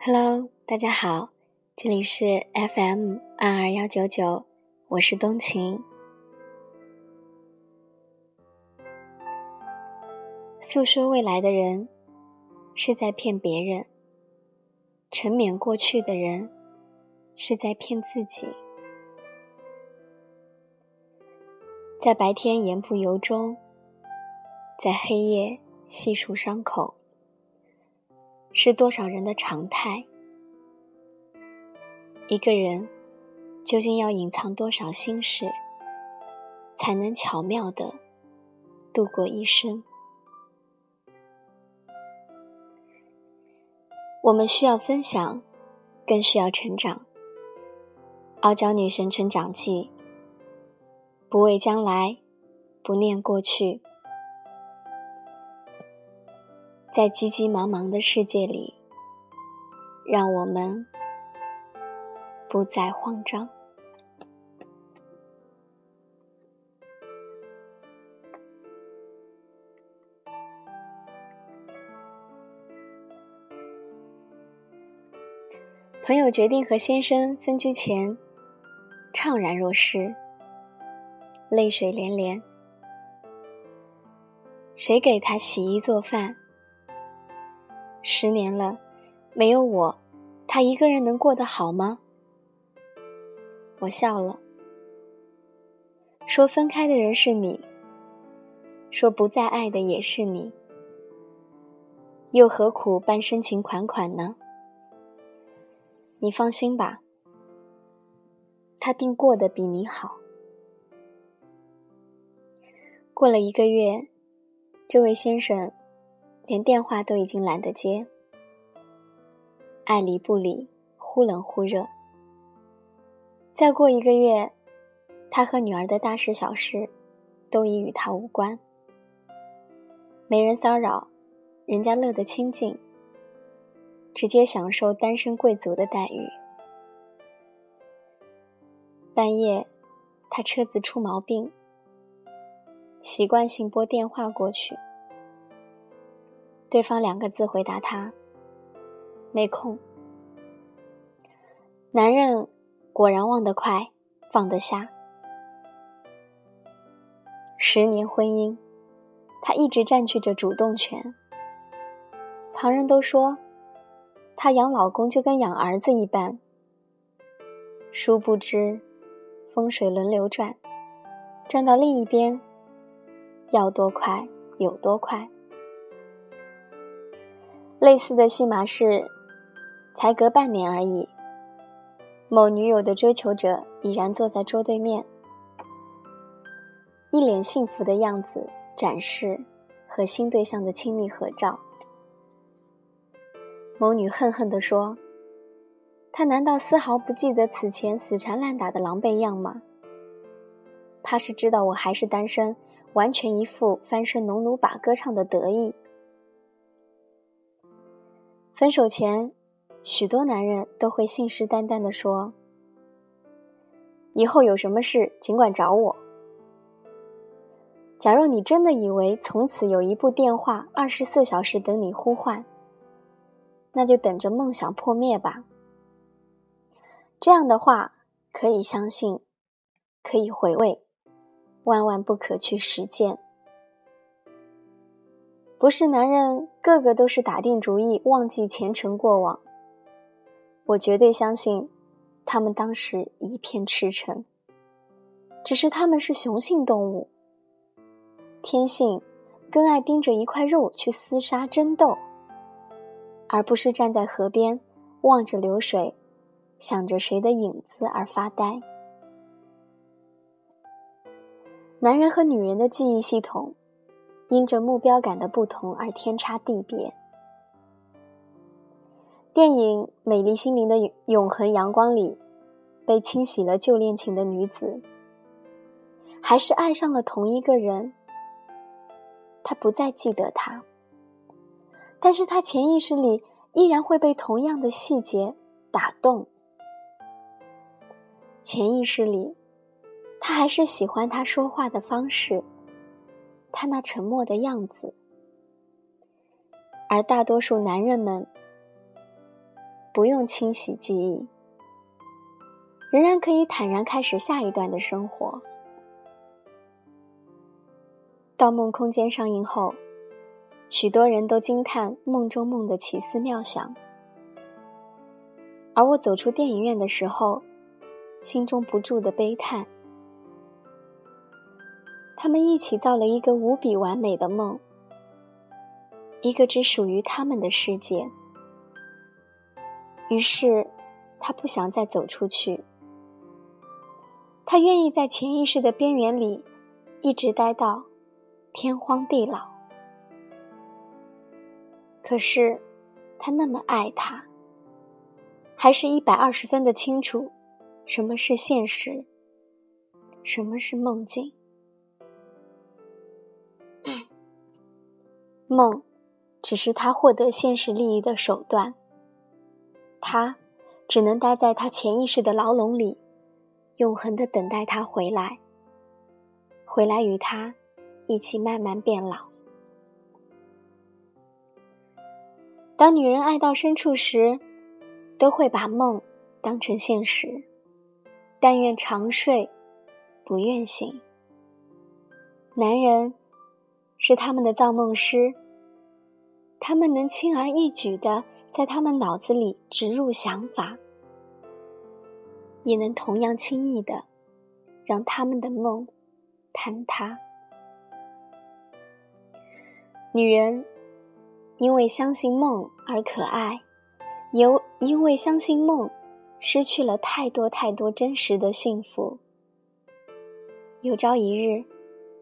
Hello，大家好，这里是 FM 二二幺九九，我是冬晴。诉说未来的人是在骗别人，沉湎过去的人是在骗自己。在白天言不由衷，在黑夜细数伤口，是多少人的常态？一个人究竟要隐藏多少心事，才能巧妙的度过一生？我们需要分享，更需要成长。傲娇女神成长记。不畏将来，不念过去，在急急忙忙的世界里，让我们不再慌张。朋友决定和先生分居前，怅然若失。泪水连连，谁给他洗衣做饭？十年了，没有我，他一个人能过得好吗？我笑了，说分开的人是你，说不再爱的也是你，又何苦办深情款款呢？你放心吧，他定过得比你好。过了一个月，这位先生连电话都已经懒得接，爱理不理，忽冷忽热。再过一个月，他和女儿的大事小事都已与他无关，没人骚扰，人家乐得清静，直接享受单身贵族的待遇。半夜，他车子出毛病。习惯性拨电话过去，对方两个字回答他：“没空。”男人果然忘得快，放得下。十年婚姻，他一直占据着主动权。旁人都说，他养老公就跟养儿子一般。殊不知，风水轮流转，转到另一边。要多快有多快。类似的戏码是，才隔半年而已，某女友的追求者已然坐在桌对面，一脸幸福的样子展示和新对象的亲密合照。某女恨恨地说：“他难道丝毫不记得此前死缠烂打的狼狈样吗？怕是知道我还是单身。”完全一副翻身农奴把歌唱的得意。分手前，许多男人都会信誓旦旦地说：“以后有什么事尽管找我。”假若你真的以为从此有一部电话二十四小时等你呼唤，那就等着梦想破灭吧。这样的话，可以相信，可以回味。万万不可去实践。不是男人个个都是打定主意忘记前尘过往。我绝对相信，他们当时一片赤诚。只是他们是雄性动物，天性更爱盯着一块肉去厮杀争斗，而不是站在河边望着流水，想着谁的影子而发呆。男人和女人的记忆系统，因着目标感的不同而天差地别。电影《美丽心灵的永恒阳光》里，被清洗了旧恋情的女子，还是爱上了同一个人。她不再记得他，但是她潜意识里依然会被同样的细节打动。潜意识里。他还是喜欢他说话的方式，他那沉默的样子。而大多数男人们，不用清洗记忆，仍然可以坦然开始下一段的生活。《盗梦空间》上映后，许多人都惊叹梦中梦的奇思妙想，而我走出电影院的时候，心中不住的悲叹。他们一起造了一个无比完美的梦，一个只属于他们的世界。于是，他不想再走出去，他愿意在潜意识的边缘里，一直待到。天荒地老，可是他那么爱他，还是一百二十分的清楚什么是现实，什么是梦境。梦只是他获得现实利益的手段，他只能待在他潜意识的牢笼里，永恒的等待他回来，回来与他。一起慢慢变老。当女人爱到深处时，都会把梦当成现实，但愿长睡，不愿醒。男人是他们的造梦师，他们能轻而易举的在他们脑子里植入想法，也能同样轻易的让他们的梦坍塌。女人因为相信梦而可爱，又因为相信梦，失去了太多太多真实的幸福。有朝一日，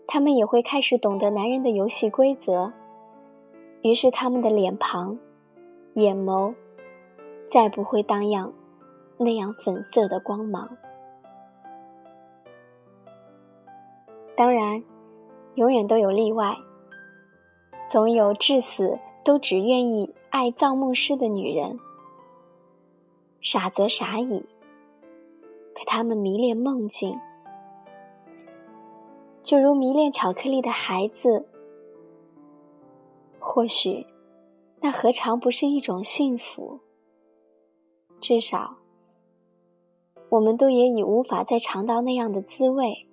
她们也会开始懂得男人的游戏规则，于是他们的脸庞、眼眸，再不会荡漾那样粉色的光芒。当然，永远都有例外。总有至死都只愿意爱造梦师的女人，傻则傻矣。可他们迷恋梦境，就如迷恋巧克力的孩子。或许，那何尝不是一种幸福？至少，我们都也已无法再尝到那样的滋味。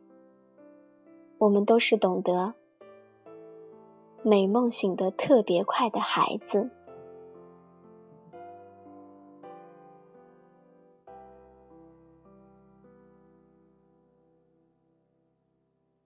我们都是懂得。美梦醒得特别快的孩子。